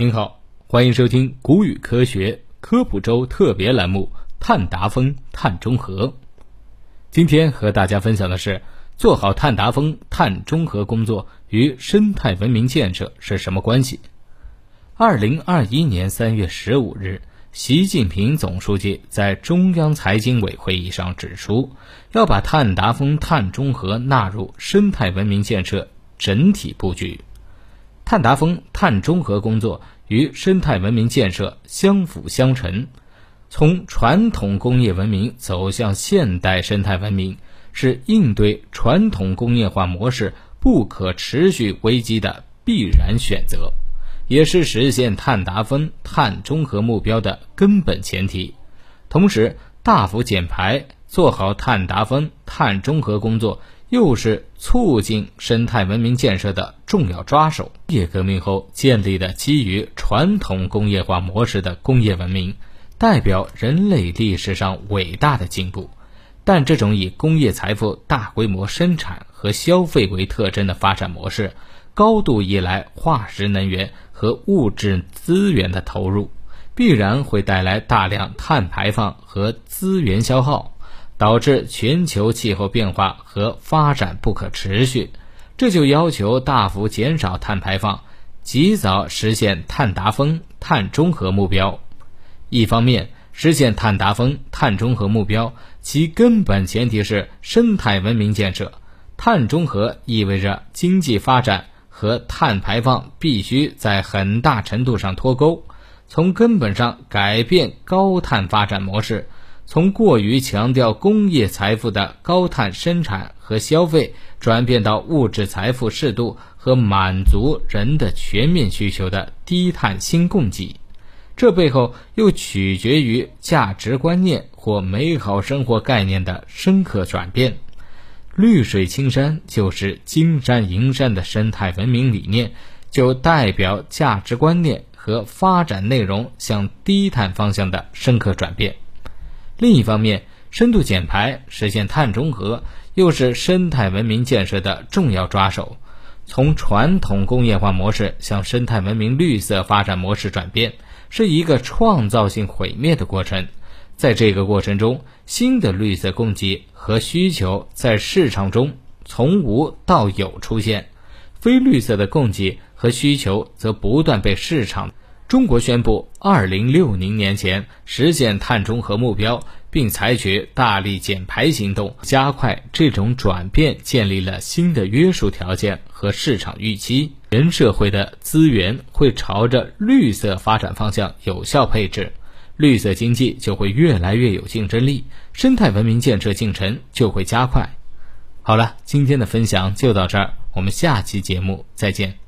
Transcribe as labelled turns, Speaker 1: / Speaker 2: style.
Speaker 1: 您好，欢迎收听《古语科学科普周》特别栏目《碳达峰、碳中和》。今天和大家分享的是，做好碳达峰、碳中和工作与生态文明建设是什么关系？二零二一年三月十五日，习近平总书记在中央财经委会议上指出，要把碳达峰、碳中和纳入生态文明建设整体布局。碳达峰、碳中和工作与生态文明建设相辅相成，从传统工业文明走向现代生态文明，是应对传统工业化模式不可持续危机的必然选择，也是实现碳达峰、碳中和目标的根本前提。同时，大幅减排，做好碳达峰、碳中和工作。又是促进生态文明建设的重要抓手。工业革命后建立的基于传统工业化模式的工业文明，代表人类历史上伟大的进步。但这种以工业财富大规模生产和消费为特征的发展模式，高度依赖化石能源和物质资源的投入，必然会带来大量碳排放和资源消耗。导致全球气候变化和发展不可持续，这就要求大幅减少碳排放，及早实现碳达峰、碳中和目标。一方面，实现碳达峰、碳中和目标，其根本前提是生态文明建设。碳中和意味着经济发展和碳排放必须在很大程度上脱钩，从根本上改变高碳发展模式。从过于强调工业财富的高碳生产和消费，转变到物质财富适度和满足人的全面需求的低碳新供给，这背后又取决于价值观念或美好生活概念的深刻转变。绿水青山就是金山银山的生态文明理念，就代表价值观念和发展内容向低碳方向的深刻转变。另一方面，深度减排实现碳中和，又是生态文明建设的重要抓手。从传统工业化模式向生态文明绿色发展模式转变，是一个创造性毁灭的过程。在这个过程中，新的绿色供给和需求在市场中从无到有出现，非绿色的供给和需求则不断被市场。中国宣布，二零六零年前实现碳中和目标，并采取大力减排行动，加快这种转变，建立了新的约束条件和市场预期。全社会的资源会朝着绿色发展方向有效配置，绿色经济就会越来越有竞争力，生态文明建设进程就会加快。好了，今天的分享就到这儿，我们下期节目再见。